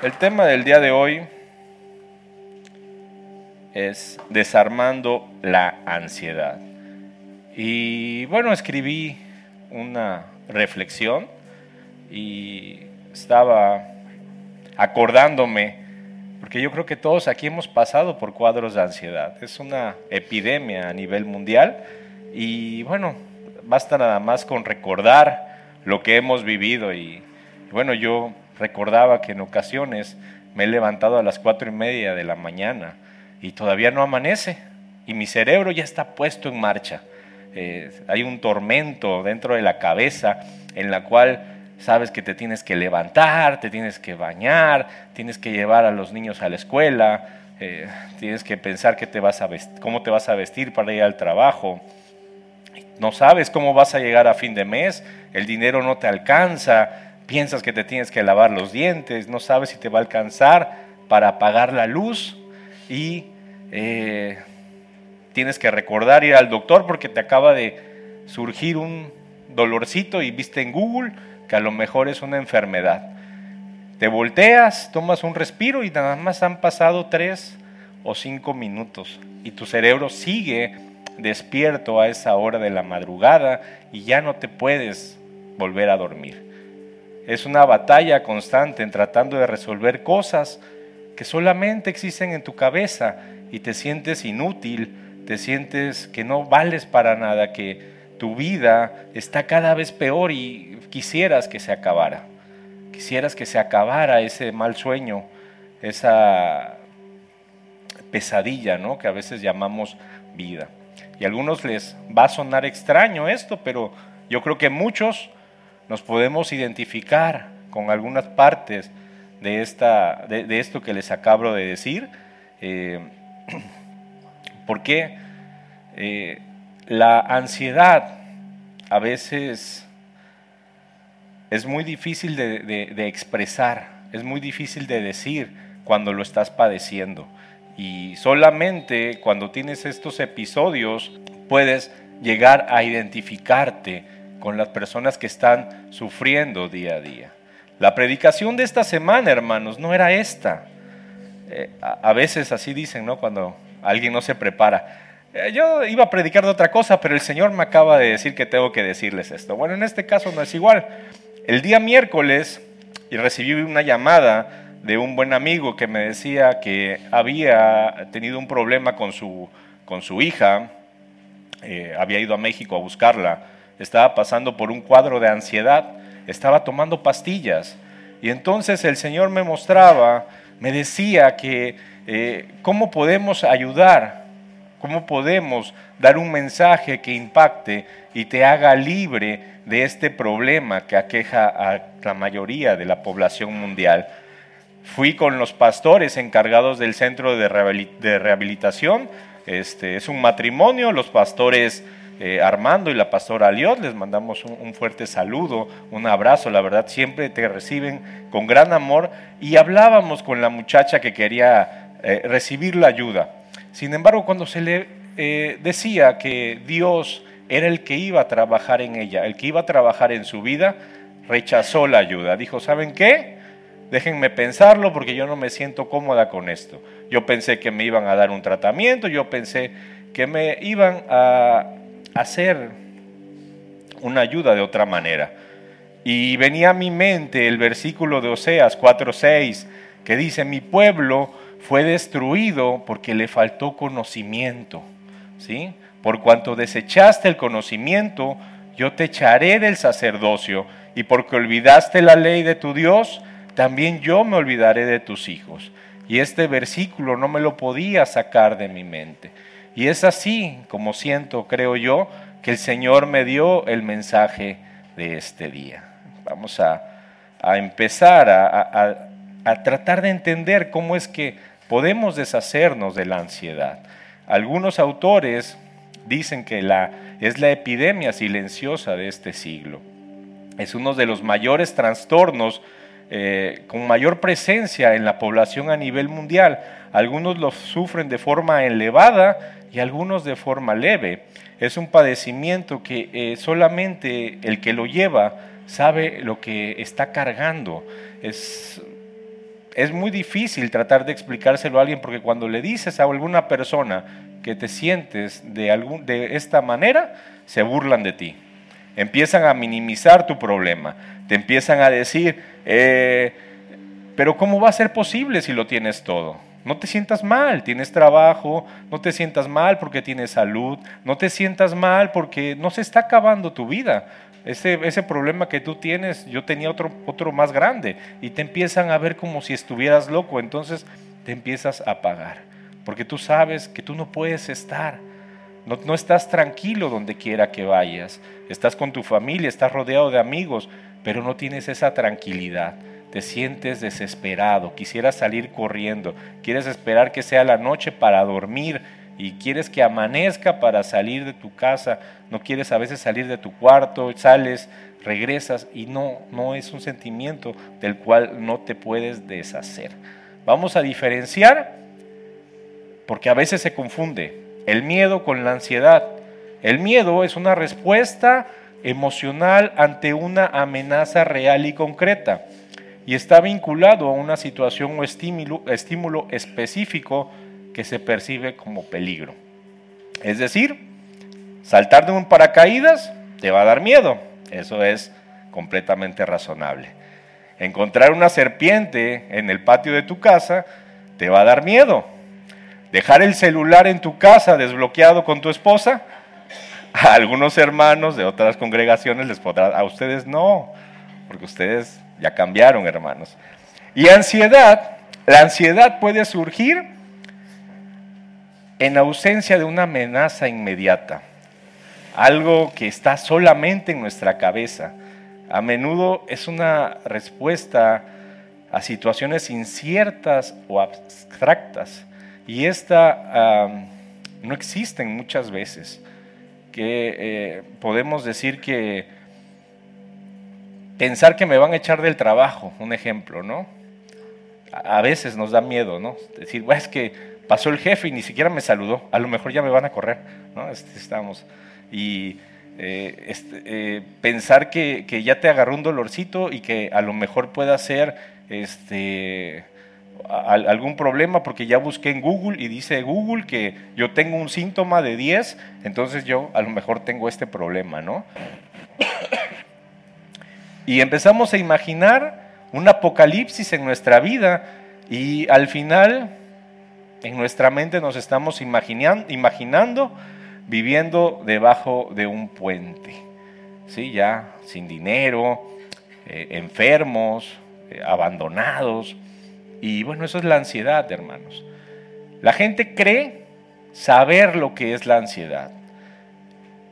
El tema del día de hoy es desarmando la ansiedad. Y bueno, escribí una reflexión y estaba acordándome, porque yo creo que todos aquí hemos pasado por cuadros de ansiedad. Es una epidemia a nivel mundial y bueno, basta nada más con recordar lo que hemos vivido y bueno, yo recordaba que en ocasiones me he levantado a las cuatro y media de la mañana y todavía no amanece y mi cerebro ya está puesto en marcha. Eh, hay un tormento dentro de la cabeza en la cual sabes que te tienes que levantar, te tienes que bañar, tienes que llevar a los niños a la escuela, eh, tienes que pensar qué te vas a cómo te vas a vestir para ir al trabajo. No sabes cómo vas a llegar a fin de mes, el dinero no te alcanza, piensas que te tienes que lavar los dientes, no sabes si te va a alcanzar para apagar la luz y eh, tienes que recordar ir al doctor porque te acaba de surgir un dolorcito y viste en Google que a lo mejor es una enfermedad. Te volteas, tomas un respiro y nada más han pasado tres o cinco minutos y tu cerebro sigue despierto a esa hora de la madrugada y ya no te puedes volver a dormir. Es una batalla constante en tratando de resolver cosas que solamente existen en tu cabeza y te sientes inútil, te sientes que no vales para nada, que tu vida está cada vez peor y quisieras que se acabara. Quisieras que se acabara ese mal sueño, esa pesadilla, ¿no? Que a veces llamamos vida. Y a algunos les va a sonar extraño esto, pero yo creo que muchos nos podemos identificar con algunas partes de, esta, de, esto que les acabo de decir, eh, porque eh, la ansiedad a veces es muy difícil de, de, expresar, es muy difícil de decir cuando lo estás padeciendo. Y solamente cuando tienes estos episodios puedes llegar a identificarte con las personas que están sufriendo día a día. La predicación de esta semana, hermanos, no era esta. Eh, a, veces así dicen, ¿no? Cuando alguien no se prepara. Eh, yo iba a predicar de otra cosa, pero el Señor me acaba de decir que tengo que decirles esto. Bueno, en este caso no es igual. El día miércoles y recibí una llamada de un buen amigo que me decía que había tenido un problema con su, con su hija, eh, había ido a México a buscarla estaba pasando por un cuadro de ansiedad, estaba tomando pastillas. Y entonces el Señor me mostraba, me decía que eh, cómo podemos ayudar, cómo podemos dar un mensaje que impacte y te haga libre de este problema que aqueja a la mayoría de la población mundial. Fui con los pastores encargados del centro de rehabilitación. Este, es un matrimonio, los pastores eh, Armando y la pastora Aliot, les mandamos un, fuerte saludo, un abrazo, la verdad siempre te reciben con gran amor y hablábamos con la muchacha que quería eh, recibir la ayuda. Sin embargo, cuando se le eh, decía que Dios era el que iba a trabajar en ella, el que iba a trabajar en su vida, rechazó la ayuda. Dijo, ¿saben qué? Déjenme pensarlo porque yo no me siento cómoda con esto. Yo pensé que me iban a dar un tratamiento, yo pensé que me iban a hacer una ayuda de otra manera. Y venía a mi mente el versículo de Oseas 4:6 que dice, mi pueblo fue destruido porque le faltó conocimiento. ¿Sí? Por cuanto desechaste el conocimiento, yo te echaré del sacerdocio, y porque olvidaste la ley de tu Dios, también yo me olvidaré de tus hijos. Y este versículo no me lo podía sacar de mi mente. Y es así como siento, creo yo, que el Señor me dio el mensaje de este día. Vamos a, empezar a, a tratar de entender cómo es que podemos deshacernos de la ansiedad. Algunos autores dicen que la, es la epidemia silenciosa de este siglo. Es uno de los mayores trastornos eh, con mayor presencia en la población a nivel mundial. Algunos lo sufren de forma elevada y algunos de forma leve. Es un padecimiento que eh, solamente el que lo lleva sabe lo que está cargando. Es, es muy difícil tratar de explicárselo a alguien porque cuando le dices a alguna persona que te sientes de, algún, de esta manera, se burlan de ti. Empiezan a minimizar tu problema. Te empiezan a decir, eh, pero ¿cómo va a ser posible si lo tienes todo? No te sientas mal, tienes trabajo, no te sientas mal porque tienes salud, no te sientas mal porque no se está acabando tu vida. Ese, ese problema que tú tienes, yo tenía otro, otro más grande y te empiezan a ver como si estuvieras loco, entonces te empiezas a pagar, porque tú sabes que tú no puedes estar, no, estás tranquilo donde quiera que vayas, estás con tu familia, estás rodeado de amigos, pero no tienes esa tranquilidad. Te sientes desesperado, quisieras salir corriendo, quieres esperar que sea la noche para dormir y quieres que amanezca para salir de tu casa, no quieres a veces salir de tu cuarto, sales, regresas y no, no es un sentimiento del cual no te puedes deshacer. Vamos a diferenciar porque a veces se confunde el miedo con la ansiedad. El miedo es una respuesta emocional ante una amenaza real y concreta y está vinculado a una situación o estímulo, estímulo específico que se percibe como peligro. Es decir, saltar de un paracaídas te va a dar miedo, eso es completamente razonable. Encontrar una serpiente en el patio de tu casa te va a dar miedo. Dejar el celular en tu casa desbloqueado con tu esposa, a algunos hermanos de otras congregaciones les podrá, a ustedes no, porque ustedes ya cambiaron, hermanos. Y ansiedad, la ansiedad puede surgir en ausencia de una amenaza inmediata, algo que está solamente en nuestra cabeza. A menudo es una respuesta a situaciones inciertas o abstractas y esta no existen muchas veces, que eh, podemos decir que pensar que me van a echar del trabajo, un ejemplo, ¿no? A veces nos da miedo, ¿no? Decir, es que pasó el jefe y ni siquiera me saludó, a lo mejor ya me van a correr, ¿no? Este, estamos. Y eh, este, eh, pensar que, ya te agarró un dolorcito y que a lo mejor pueda ser este, algún problema porque ya busqué en Google y dice Google que yo tengo un síntoma de 10, entonces yo a lo mejor tengo este problema, ¿no? y empezamos a imaginar un apocalipsis en nuestra vida y al final en nuestra mente nos estamos imaginando viviendo debajo de un puente, ¿sí? ya sin dinero, eh, enfermos, eh, abandonados. Y bueno, eso es la ansiedad, hermanos. La gente cree saber lo que es la ansiedad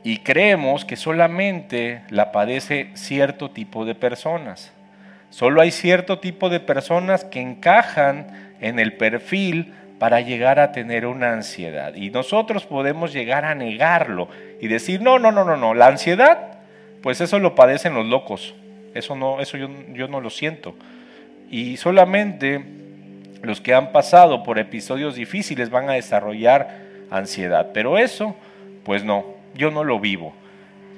y creemos que solamente la padece cierto tipo de personas. Solo hay cierto tipo de personas que encajan en el perfil para llegar a tener una ansiedad. Y nosotros podemos llegar a negarlo y decir, no, no, no, no, no, la ansiedad, pues eso lo padecen los locos. Eso no, eso yo, yo no lo siento. Y solamente los que han pasado por episodios difíciles van a desarrollar ansiedad. Pero eso, pues no, yo no lo vivo.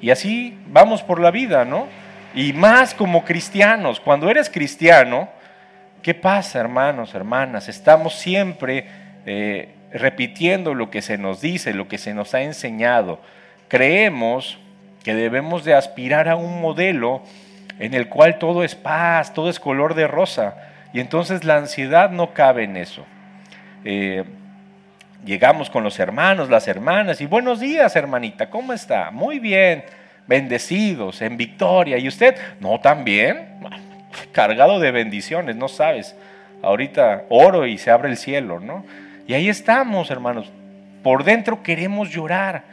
Y así vamos por la vida, ¿no? Y más como cristianos, cuando eres cristiano, ¿qué pasa, hermanos, hermanas? Estamos siempre eh, repitiendo lo que se nos dice, lo que se nos ha enseñado. Creemos que debemos de aspirar a un modelo en el cual todo es paz, todo es color de rosa. Y entonces la ansiedad no cabe en eso. Eh, Llegamos con los hermanos, las hermanas, y buenos días, hermanita, ¿cómo está? Muy bien, bendecidos, en victoria. ¿Y usted? No, también, cargado de bendiciones, no sabes. Ahorita oro y se abre el cielo, ¿no? Y ahí estamos, hermanos. Por dentro queremos llorar,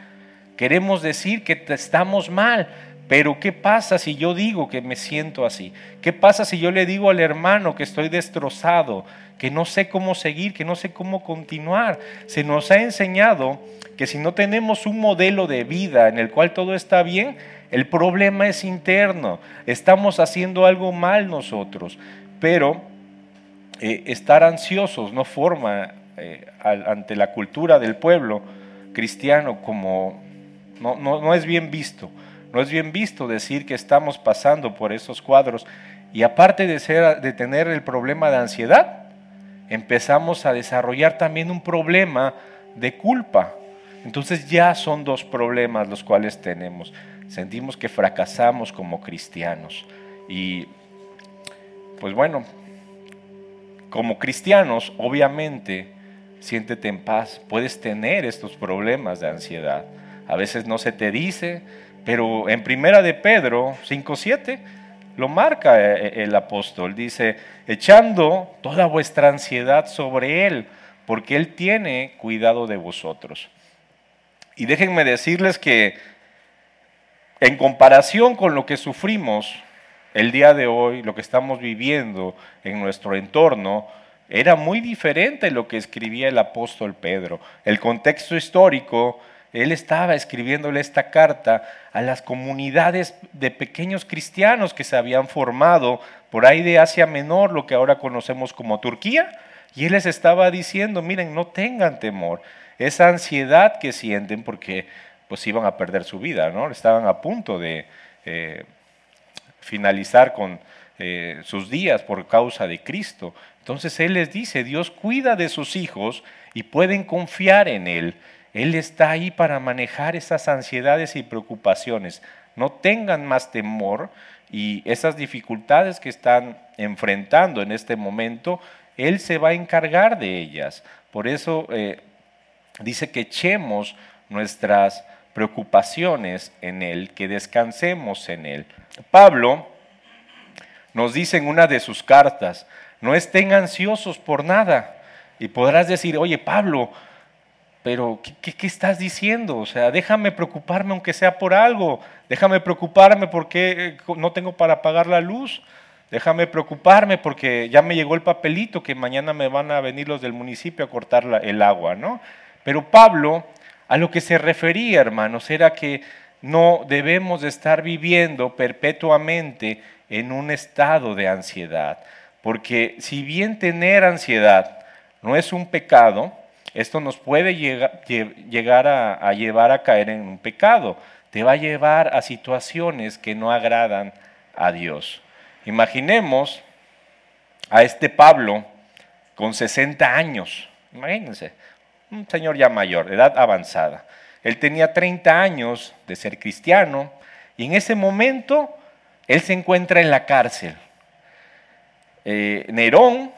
queremos decir que estamos mal, pero ¿qué pasa si yo digo que me siento así? ¿Qué pasa si yo le digo al hermano que estoy destrozado, que no sé cómo seguir, que no sé cómo continuar? Se nos ha enseñado que si no tenemos un modelo de vida en el cual todo está bien, el problema es interno. Estamos haciendo algo mal nosotros, pero eh, estar ansiosos no forma eh, ante la cultura del pueblo cristiano como no, no es bien visto. No es bien visto decir que estamos pasando por esos cuadros y aparte de, de tener el problema de ansiedad, empezamos a desarrollar también un problema de culpa. Entonces ya son dos problemas los cuales tenemos. Sentimos que fracasamos como cristianos. Y pues bueno, como cristianos, obviamente, siéntete en paz. Puedes tener estos problemas de ansiedad. A veces no se te dice, pero en primera de Pedro 5.7 lo marca eh, eh, el apóstol. Dice, echando toda vuestra ansiedad sobre Él, porque Él tiene cuidado de vosotros. Y déjenme decirles que en comparación con lo que sufrimos el día de hoy, lo que estamos viviendo en nuestro entorno, era muy diferente lo que escribía el apóstol Pedro. El contexto histórico él estaba escribiéndole esta carta a las comunidades de pequeños cristianos que se habían formado por ahí de Asia Menor, lo que ahora conocemos como Turquía, y él les estaba diciendo, miren, no tengan temor, esa ansiedad que sienten porque pues iban a perder su vida, ¿no? Estaban a punto de eh, finalizar con eh, sus días por causa de Cristo. Entonces Él les dice, Dios cuida de sus hijos y pueden confiar en Él. Él está ahí para manejar esas ansiedades y preocupaciones. No tengan más temor y esas dificultades que están enfrentando en este momento, Él se va a encargar de ellas. Por eso eh, dice que echemos nuestras preocupaciones en Él, que descansemos en Él. Pablo nos dice en una de sus cartas, no estén ansiosos por nada. Y podrás decir, oye Pablo, pero ¿qué, estás diciendo? O sea, déjame preocuparme aunque sea por algo, déjame preocuparme porque eh, no tengo para pagar la luz, déjame preocuparme porque ya me llegó el papelito que mañana me van a venir los del municipio a cortar el agua, ¿no? Pero Pablo, a lo que se refería, hermanos, era que no debemos estar viviendo perpetuamente en un estado de ansiedad, porque si bien tener ansiedad no es un pecado, esto nos puede llegar a, llevar a caer en un pecado. Te va a llevar a situaciones que no agradan a Dios. Imaginemos a este Pablo con 60 años. Imagínense, un señor ya mayor, edad avanzada. Él tenía 30 años de ser cristiano y en ese momento él se encuentra en la cárcel. Eh, Nerón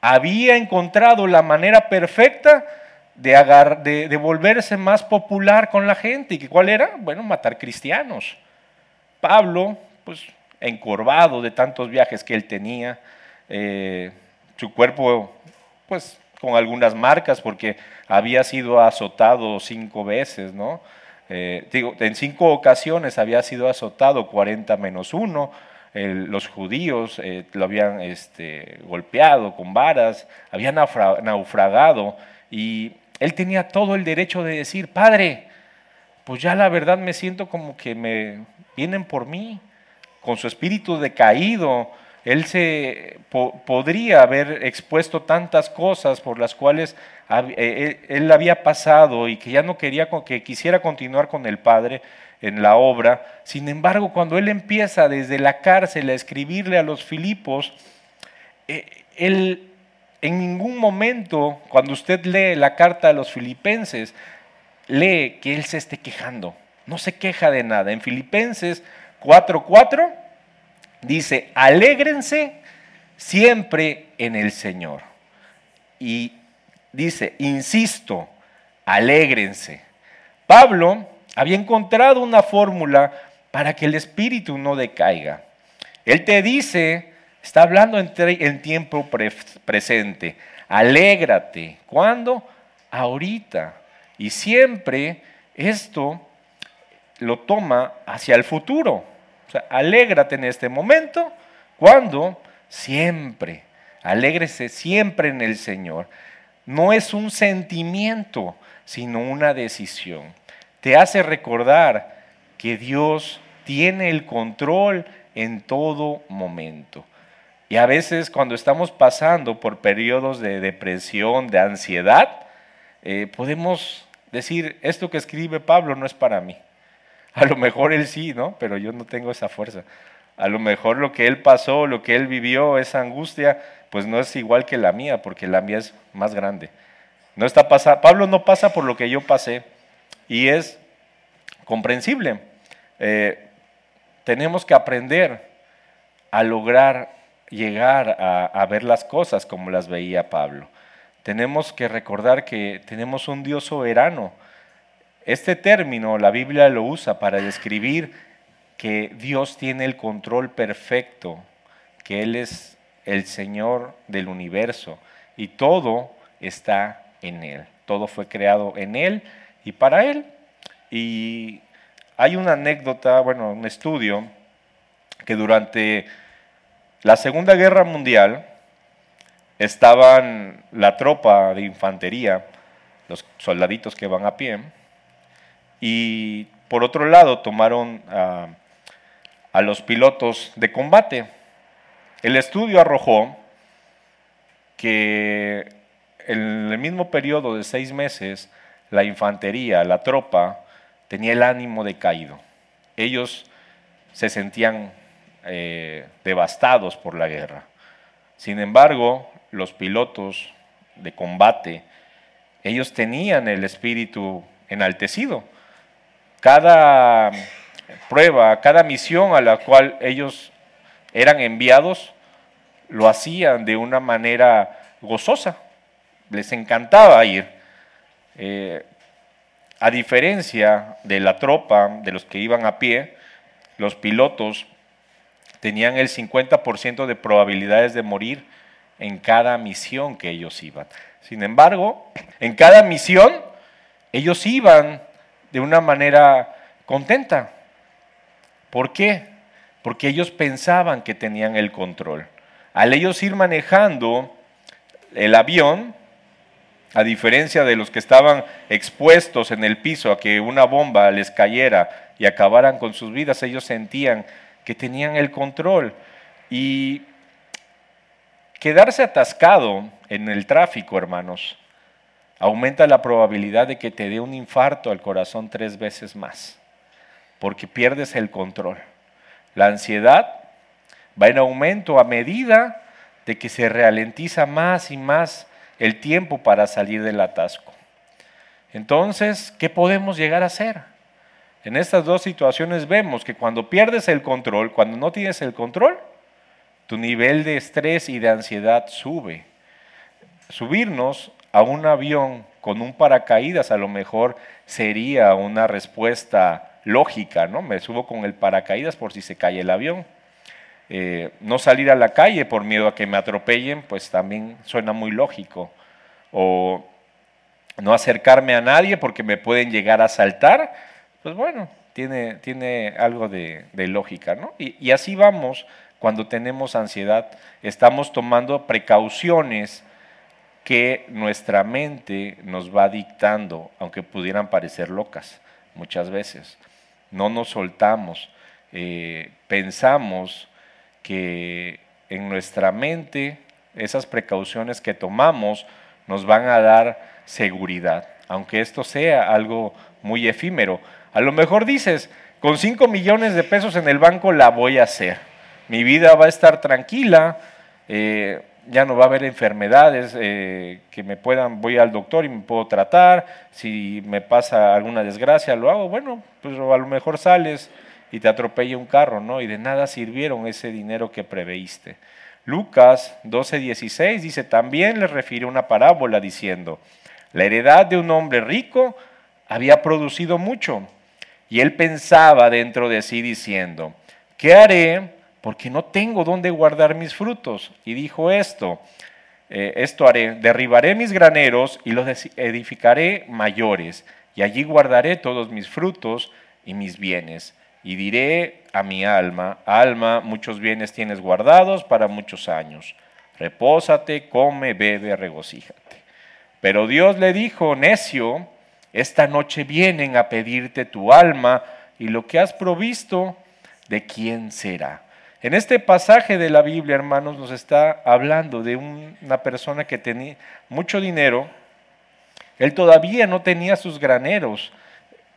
había encontrado la manera perfecta de, volverse más popular con la gente. ¿Y cuál era? Bueno, matar cristianos. Pablo, pues encorvado de tantos viajes que él tenía, eh, su cuerpo, pues con algunas marcas porque había sido azotado cinco veces, ¿no? Eh, digo, en cinco ocasiones había sido azotado 40 menos uno. Los judíos eh, lo habían este, golpeado con varas, habían naufragado y él tenía todo el derecho de decir, Padre, pues ya la verdad me siento como que me vienen por mí, con su espíritu decaído. Él se podría haber expuesto tantas cosas por las cuales eh, él, había pasado y que ya no quería que quisiera continuar con el Padre en la obra. Sin embargo, cuando él empieza desde la cárcel a escribirle a los Filipos, eh, él en ningún momento, cuando usted lee la carta a los filipenses, lee que él se esté quejando. No se queja de nada. En Filipenses 4:4 dice, alégrense siempre en el Señor. Y dice, insisto, alégrense. Pablo había encontrado una fórmula para que el espíritu no decaiga. Él te dice Está hablando en, tiempo presente. Alégrate. ¿Cuándo? Ahorita. Y siempre esto lo toma hacia el futuro. O sea, alégrate en este momento. ¿Cuándo? Siempre. Alégrese siempre en el Señor. No es un sentimiento, sino una decisión. Te hace recordar que Dios tiene el control en todo momento. Y a veces cuando estamos pasando por periodos de depresión, de ansiedad, eh, podemos decir, esto que escribe Pablo no es para mí. A lo mejor él sí, ¿no? Pero yo no tengo esa fuerza. A lo mejor lo que él pasó, lo que él vivió, esa angustia, pues no es igual que la mía, porque la mía es más grande. No está pasa, Pablo no pasa por lo que yo pasé y es comprensible. Eh, tenemos que aprender a lograr llegar a, ver las cosas como las veía Pablo. Tenemos que recordar que tenemos un Dios soberano. Este término la Biblia lo usa para describir que Dios tiene el control perfecto, que Él es el Señor del universo y todo está en Él. Todo fue creado en Él y para Él. Y hay una anécdota, bueno, un estudio, que durante la Segunda Guerra Mundial estaban la tropa de infantería, los soldaditos que van a pie, y por otro lado tomaron a, a los pilotos de combate. El estudio arrojó que en el mismo periodo de seis meses, la infantería, la tropa, tenía el ánimo decaído. Ellos se sentían eh, devastados por la guerra. Sin embargo, los pilotos de combate, ellos tenían el espíritu enaltecido. Cada prueba, cada misión a la cual ellos eran enviados, lo hacían de una manera gozosa. Les encantaba ir. Eh, a diferencia de la tropa, de los que iban a pie, los pilotos tenían el 50% de probabilidades de morir en cada misión que ellos iban. Sin embargo, en cada misión ellos iban de una manera contenta. ¿Por qué? Porque ellos pensaban que tenían el control. Al ellos ir manejando el avión, a diferencia de los que estaban expuestos en el piso a que una bomba les cayera y acabaran con sus vidas, ellos sentían que tenían el control. Y quedarse atascado en el tráfico, hermanos, aumenta la probabilidad de que te dé un infarto al corazón tres veces más, porque pierdes el control. La ansiedad va en aumento a medida de que se ralentiza más y más el tiempo para salir del atasco. Entonces, ¿qué podemos llegar a hacer? En estas dos situaciones vemos que cuando pierdes el control, cuando no tienes el control, tu nivel de estrés y de ansiedad sube. Subirnos a un avión con un paracaídas a lo mejor sería una respuesta lógica, ¿no? Me subo con el paracaídas por si se cae el avión. Eh, no salir a la calle por miedo a que me atropellen, pues también suena muy lógico. O no acercarme a nadie porque me pueden llegar a asaltar, pues bueno, tiene, tiene algo de, lógica, ¿no? Y, así vamos cuando tenemos ansiedad, estamos tomando precauciones que nuestra mente nos va dictando, aunque pudieran parecer locas muchas veces. No nos soltamos, eh, pensamos que en nuestra mente esas precauciones que tomamos nos van a dar seguridad, aunque esto sea algo muy efímero. A lo mejor dices, con 5 millones de pesos en el banco la voy a hacer. Mi vida va a estar tranquila, eh, ya no va a haber enfermedades eh, que me puedan, voy al doctor y me puedo tratar, si me pasa alguna desgracia lo hago, bueno, pues a lo mejor sales y te atropella un carro, ¿no? Y de nada sirvieron ese dinero que preveíste. Lucas 12:16 dice, también le refiere una parábola diciendo, la heredad de un hombre rico había producido mucho y él pensaba dentro de sí diciendo, ¿qué haré? Porque no tengo dónde guardar mis frutos. Y dijo esto, eh, esto haré, derribaré mis graneros y los edificaré mayores, y allí guardaré todos mis frutos y mis bienes. Y diré a mi alma, alma, muchos bienes tienes guardados para muchos años. Repósate, come, bebe, regocíjate. Pero Dios le dijo, necio, esta noche vienen a pedirte tu alma y lo que has provisto, ¿de quién será? En este pasaje de la Biblia, hermanos, nos está hablando de una persona que tenía mucho dinero. Él todavía no tenía sus graneros.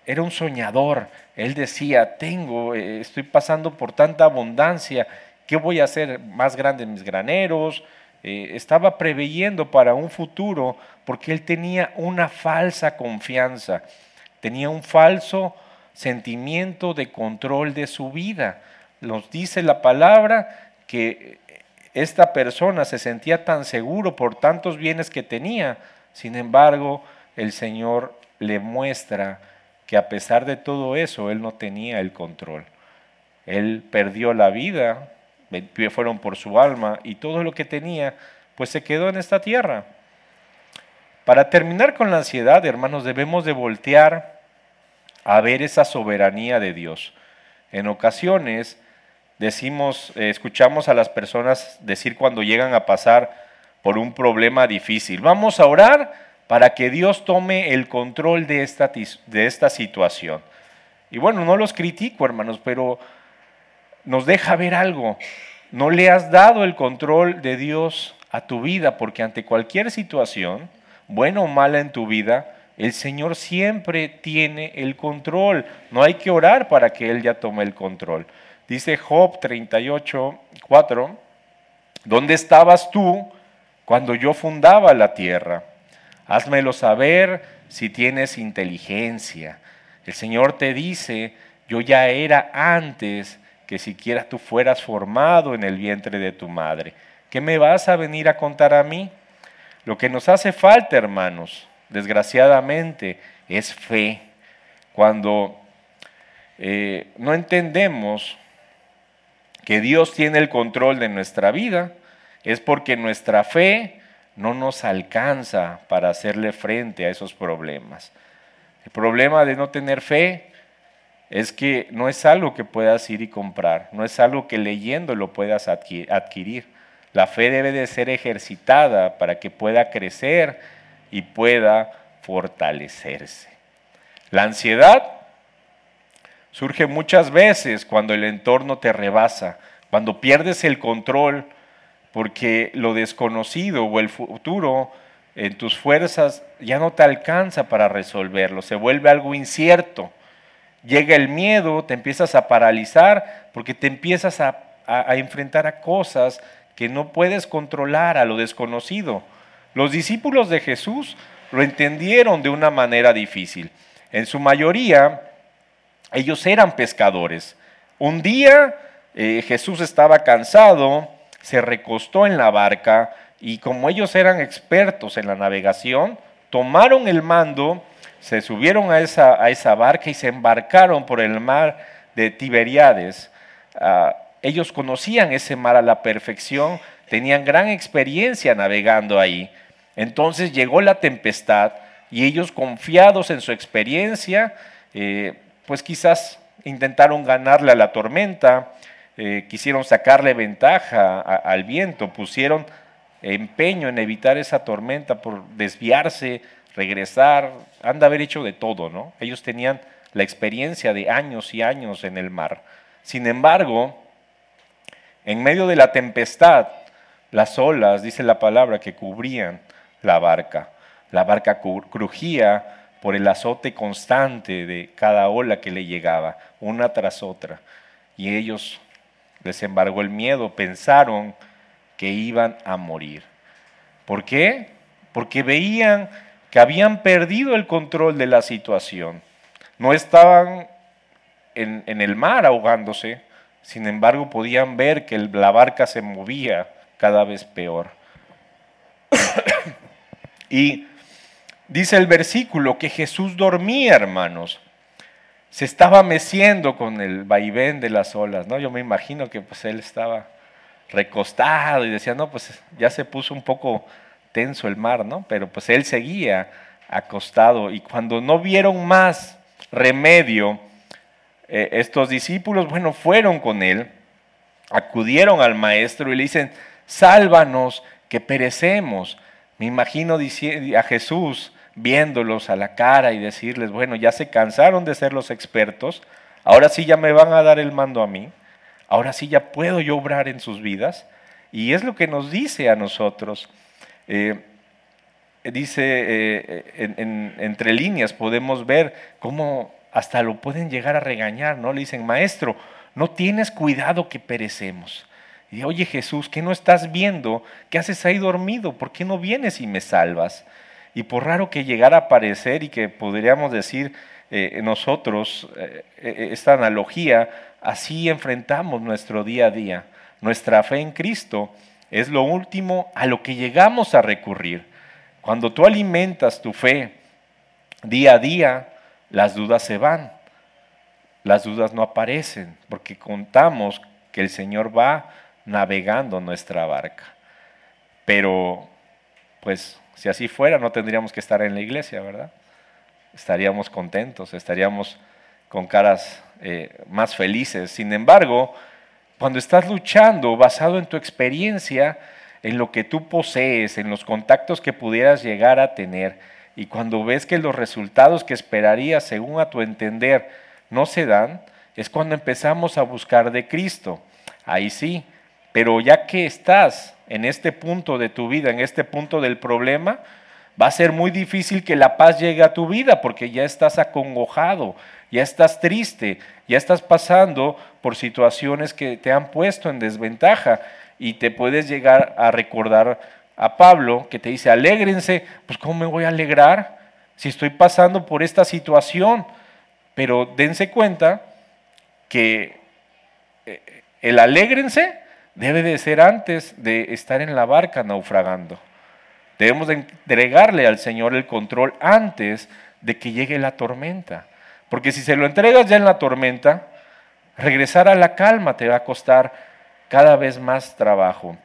Era un soñador. Él decía, tengo, eh, estoy pasando por tanta abundancia. ¿Qué voy a hacer? Más grandes mis graneros, eh, estaba preveyendo para un futuro porque él tenía una falsa confianza, tenía un falso sentimiento de control de su vida. Nos dice la palabra que esta persona se sentía tan seguro por tantos bienes que tenía, sin embargo, el Señor le muestra que a pesar de todo eso, él no tenía el control. Él perdió la vida, fueron por su alma y todo lo que tenía, pues se quedó en esta tierra. Para terminar con la ansiedad, hermanos, debemos de voltear a ver esa soberanía de Dios. En ocasiones decimos, eh, escuchamos a las personas decir cuando llegan a pasar por un problema difícil, vamos a orar para que Dios tome el control de esta, de esta situación. Y bueno, no los critico, hermanos, pero nos deja ver algo. No le has dado el control de Dios a tu vida, porque ante cualquier situación, buena o mala en tu vida, el Señor siempre tiene el control. No hay que orar para que Él ya tome el control. Dice Job 38, 4, ¿dónde estabas tú cuando yo fundaba la tierra? Házmelo saber si tienes inteligencia. El Señor te dice, yo ya era antes que siquiera tú fueras formado en el vientre de tu madre. ¿Qué me vas a venir a contar a mí? Lo que nos hace falta, hermanos, desgraciadamente, es fe. Cuando eh, no entendemos que Dios tiene el control de nuestra vida, es porque nuestra fe no nos alcanza para hacerle frente a esos problemas. El problema de no tener fe es que no es algo que puedas ir y comprar, no es algo que leyendo lo puedas adquirir. La fe debe de ser ejercitada para que pueda crecer y pueda fortalecerse. La ansiedad surge muchas veces cuando el entorno te rebasa, cuando pierdes el control porque lo desconocido o el futuro en tus fuerzas ya no te alcanza para resolverlo, se vuelve algo incierto. Llega el miedo, te empiezas a paralizar porque te empiezas a, enfrentar a cosas que no puedes controlar, a lo desconocido. Los discípulos de Jesús lo entendieron de una manera difícil. En su mayoría, ellos eran pescadores. Un día eh, Jesús estaba cansado, se recostó en la barca y como ellos eran expertos en la navegación, tomaron el mando, se subieron a esa, barca y se embarcaron por el mar de Tiberiades. Ah, ellos conocían ese mar a la perfección, tenían gran experiencia navegando ahí. Entonces llegó la tempestad y ellos confiados en su experiencia, eh, pues quizás intentaron ganarle a la tormenta, eh, quisieron sacarle ventaja al viento, pusieron empeño en evitar esa tormenta por desviarse, regresar, han de haber hecho de todo, ¿no? Ellos tenían la experiencia de años y años en el mar. Sin embargo, en medio de la tempestad, las olas, dice la palabra, que cubrían la barca. La barca crujía por el azote constante de cada ola que le llegaba, una tras otra. Y ellos les embargó el miedo, pensaron que iban a morir. ¿Por qué? Porque veían que habían perdido el control de la situación. No estaban en, el mar ahogándose, sin embargo podían ver que la barca se movía cada vez peor. y dice el versículo que Jesús dormía, hermanos se estaba meciendo con el vaivén de las olas, ¿no? Yo me imagino que pues él estaba recostado y decía, no, pues ya se puso un poco tenso el mar, ¿no? Pero pues él seguía acostado y cuando no vieron más remedio, eh, estos discípulos, bueno, fueron con él, acudieron al maestro y le dicen, sálvanos que perecemos. Me imagino a Jesús viéndolos a la cara y decirles, bueno, ya se cansaron de ser los expertos, ahora sí ya me van a dar el mando a mí, ahora sí ya puedo yo obrar en sus vidas. Y es lo que nos dice a nosotros. Eh, dice, eh, entre líneas podemos ver cómo hasta lo pueden llegar a regañar, ¿no? Le dicen, maestro, no tienes cuidado que perecemos. Y oye Jesús, ¿qué no estás viendo? ¿Qué haces ahí dormido? ¿Por qué no vienes y me salvas? Y por raro que llegara a aparecer y que podríamos decir eh, nosotros eh, eh, esta analogía, así enfrentamos nuestro día a día. Nuestra fe en Cristo es lo último a lo que llegamos a recurrir. Cuando tú alimentas tu fe día a día, las dudas se van, las dudas no aparecen, porque contamos que el Señor va navegando nuestra barca. Pero, pues, si así fuera, no tendríamos que estar en la iglesia, ¿verdad? Estaríamos contentos, estaríamos con caras eh, más felices. Sin embargo, cuando estás luchando basado en tu experiencia, en lo que tú posees, en los contactos que pudieras llegar a tener, y cuando ves que los resultados que esperarías según a tu entender no se dan, es cuando empezamos a buscar de Cristo. Ahí sí, pero ya que estás en este punto de tu vida, en este punto del problema, va a ser muy difícil que la paz llegue a tu vida porque ya estás acongojado, ya estás triste, ya estás pasando por situaciones que te han puesto en desventaja y te puedes llegar a recordar a Pablo que te dice, alégrense, pues ¿cómo me voy a alegrar si estoy pasando por esta situación? Pero dense cuenta que eh, el alégrense debe de ser antes de estar en la barca naufragando. Debemos de entregarle al Señor el control antes de que llegue la tormenta. Porque si se lo entregas ya en la tormenta, regresar a la calma te va a costar cada vez más trabajo.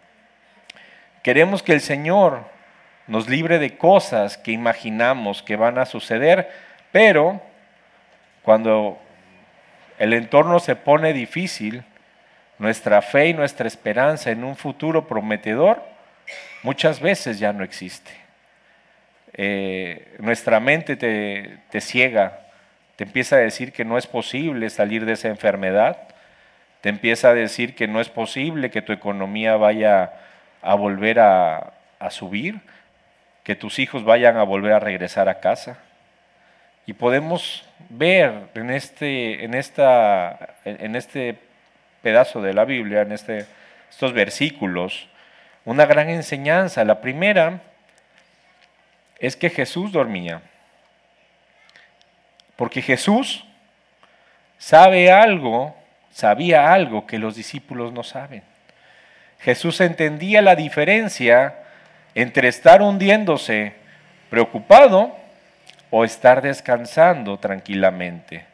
Queremos que el Señor nos libre de cosas que imaginamos que van a suceder, pero cuando el entorno se pone difícil, nuestra fe y nuestra esperanza en un futuro prometedor muchas veces ya no existe. Eh, nuestra mente te, te ciega te empieza a decir que no es posible salir de esa enfermedad, te empieza a decir que no es posible que tu economía vaya a volver a, subir, que tus hijos vayan a volver a regresar a casa. Y podemos ver en este, en esta, en este pedazo de la Biblia, en este, estos versículos, una gran enseñanza. La primera es que Jesús dormía. Porque Jesús sabe algo, sabía algo que los discípulos no saben. Jesús entendía la diferencia entre estar hundiéndose preocupado o estar descansando tranquilamente.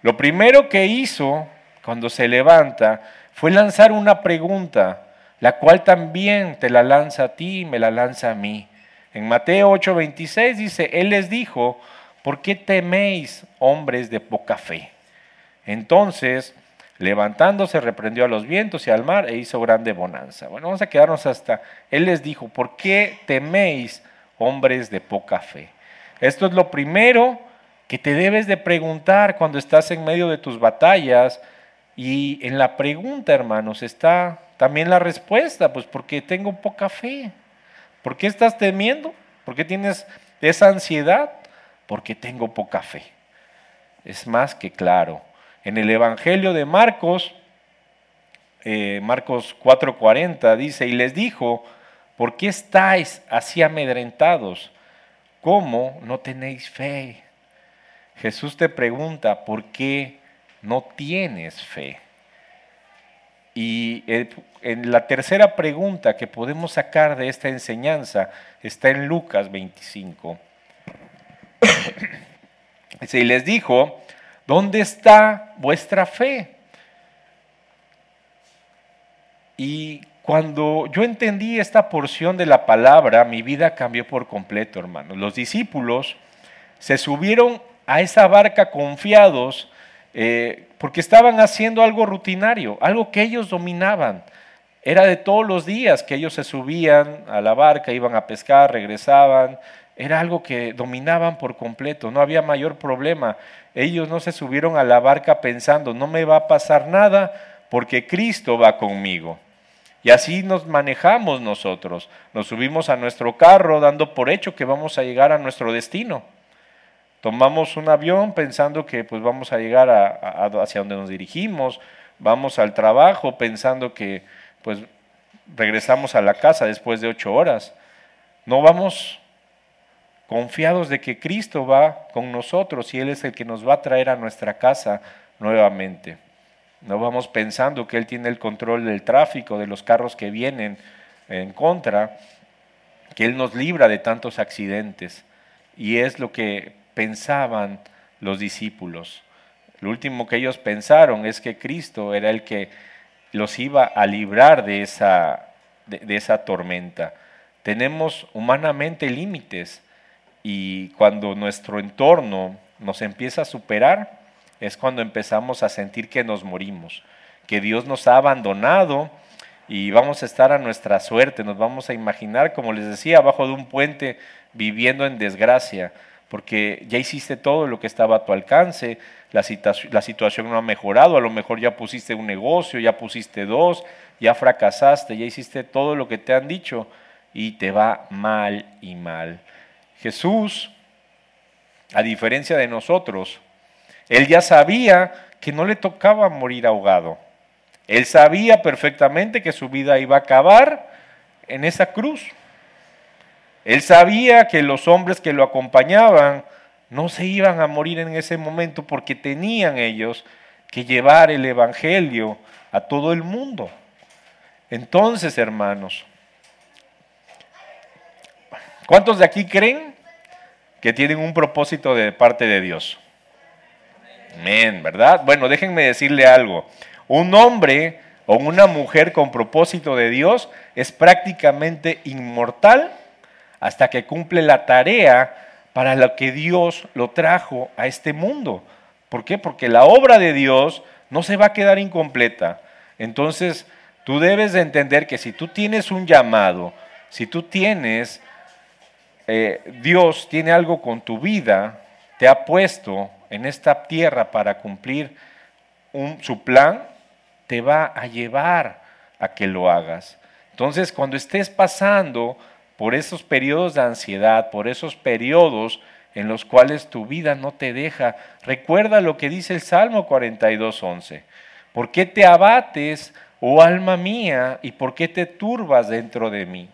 Lo primero que hizo cuando se levanta fue lanzar una pregunta, la cual también te la lanza a ti y me la lanza a mí. En Mateo 8:26 dice, Él les dijo, ¿por qué teméis, hombres de poca fe? Entonces, levantándose, reprendió a los vientos y al mar e hizo grande bonanza. Bueno, vamos a quedarnos hasta, Él les dijo, ¿por qué teméis, hombres de poca fe? Esto es lo primero que te debes de preguntar cuando estás en medio de tus batallas. Y en la pregunta, hermanos, está también la respuesta, pues porque tengo poca fe. ¿Por qué estás temiendo? ¿Por qué tienes esa ansiedad? porque tengo poca fe. Es más que claro. En el Evangelio de Marcos, eh, Marcos 4:40 dice, y les dijo, ¿por qué estáis así amedrentados? ¿Cómo no tenéis fe? Jesús te pregunta, ¿por qué no tienes fe? Y en la tercera pregunta que podemos sacar de esta enseñanza está en Lucas 25 y les dijo, ¿dónde está vuestra fe? Y cuando yo entendí esta porción de la palabra, mi vida cambió por completo, hermano. Los discípulos se subieron a esa barca confiados eh, porque estaban haciendo algo rutinario, algo que ellos dominaban. Era de todos los días que ellos se subían a la barca, iban a pescar, regresaban, era algo que dominaban por completo, no había mayor problema. Ellos no se subieron a la barca pensando, no me va a pasar nada porque Cristo va conmigo. Y así nos manejamos nosotros. Nos subimos a nuestro carro dando por hecho que vamos a llegar a nuestro destino. Tomamos un avión pensando que pues vamos a llegar hacia donde nos dirigimos. Vamos al trabajo pensando que pues regresamos a la casa después de ocho horas. No vamos confiados de que Cristo va con nosotros y Él es el que nos va a traer a nuestra casa nuevamente. No vamos pensando que Él tiene el control del tráfico, de los carros que vienen en contra, que Él nos libra de tantos accidentes. Y es lo que pensaban los discípulos. Lo último que ellos pensaron es que Cristo era el que los iba a librar de esa, de, esa tormenta. Tenemos humanamente límites y cuando nuestro entorno nos empieza a superar, es cuando empezamos a sentir que nos morimos, que Dios nos ha abandonado y vamos a estar a nuestra suerte, nos vamos a imaginar, como les decía, abajo de un puente viviendo en desgracia, porque ya hiciste todo lo que estaba a tu alcance, la, situación no ha mejorado, a lo mejor ya pusiste un negocio, ya pusiste dos, ya fracasaste, ya hiciste todo lo que te han dicho y te va mal y mal. Jesús, a diferencia de nosotros, él ya sabía que no le tocaba morir ahogado. Él sabía perfectamente que su vida iba a acabar en esa cruz. Él sabía que los hombres que lo acompañaban no se iban a morir en ese momento porque tenían ellos que llevar el Evangelio a todo el mundo. Entonces, hermanos, ¿cuántos de aquí creen que tienen un propósito de parte de Dios? Amén, ¿verdad? Bueno, déjenme decirle algo. Un hombre o una mujer con propósito de Dios es prácticamente inmortal hasta que cumple la tarea para la que Dios lo trajo a este mundo. ¿Por qué? Porque la obra de Dios no se va a quedar incompleta. Entonces, tú debes de entender que si tú tienes un llamado, si tú tienes, eh, Dios tiene algo con tu vida, te ha puesto en esta tierra para cumplir su plan, te va a llevar a que lo hagas. Entonces, cuando estés pasando por esos periodos de ansiedad, por esos periodos en los cuales tu vida no te deja, recuerda lo que dice el Salmo 42.11. ¿Por qué te abates, oh alma mía, y por qué te turbas dentro de mí?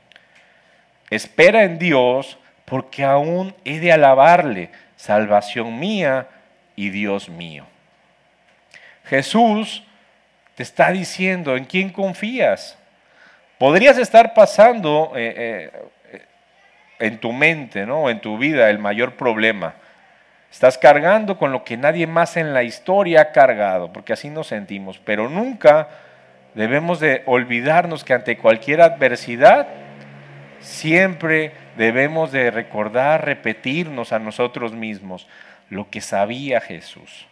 Espera en Dios, porque aún he de alabarle, salvación mía y Dios mío. Jesús te está diciendo en quién confías. Podrías estar pasando eh, eh, en tu mente, ¿no? en tu vida, el mayor problema. Estás cargando con lo que nadie más en la historia ha cargado, porque así nos sentimos. Pero nunca debemos de olvidarnos que ante cualquier adversidad, siempre debemos de recordar, repetirnos a nosotros mismos lo que sabía Jesús.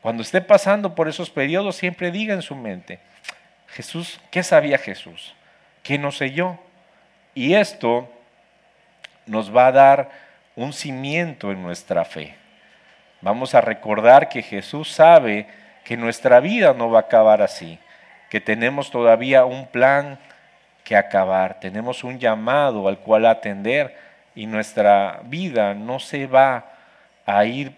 Cuando esté pasando por esos periodos, siempre diga en su mente, Jesús, ¿qué sabía Jesús? ¿Qué no sé yo? Y esto nos va a dar un cimiento en nuestra fe. Vamos a recordar que Jesús sabe que nuestra vida no va a acabar así, que tenemos todavía un plan que acabar, tenemos un llamado al cual atender y nuestra vida no se va a ir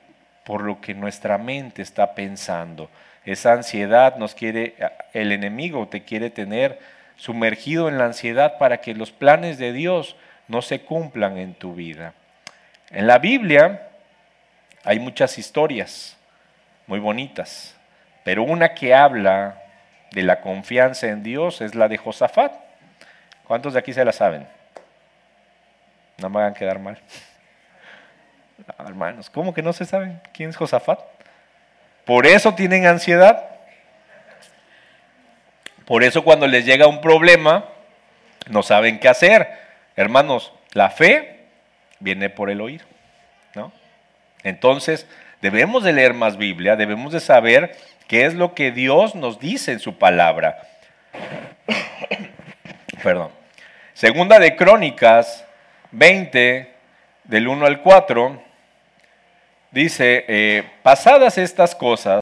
por lo que nuestra mente está pensando. Esa ansiedad nos quiere, el enemigo te quiere tener sumergido en la ansiedad para que los planes de Dios no se cumplan en tu vida. En la Biblia hay muchas historias muy bonitas, pero una que habla de la confianza en Dios es la de Josafat. ¿Cuántos de aquí se la saben? No me hagan quedar mal hermanos, ¿cómo que no se saben quién es Josafat? Por eso tienen ansiedad. Por eso cuando les llega un problema, no saben qué hacer. Hermanos, la fe viene por el oír, ¿no? Entonces, debemos de leer más Biblia, debemos de saber qué es lo que Dios nos dice en su palabra. Perdón. Segunda de Crónicas 20, del 1 al 4 Dice, eh, pasadas estas cosas,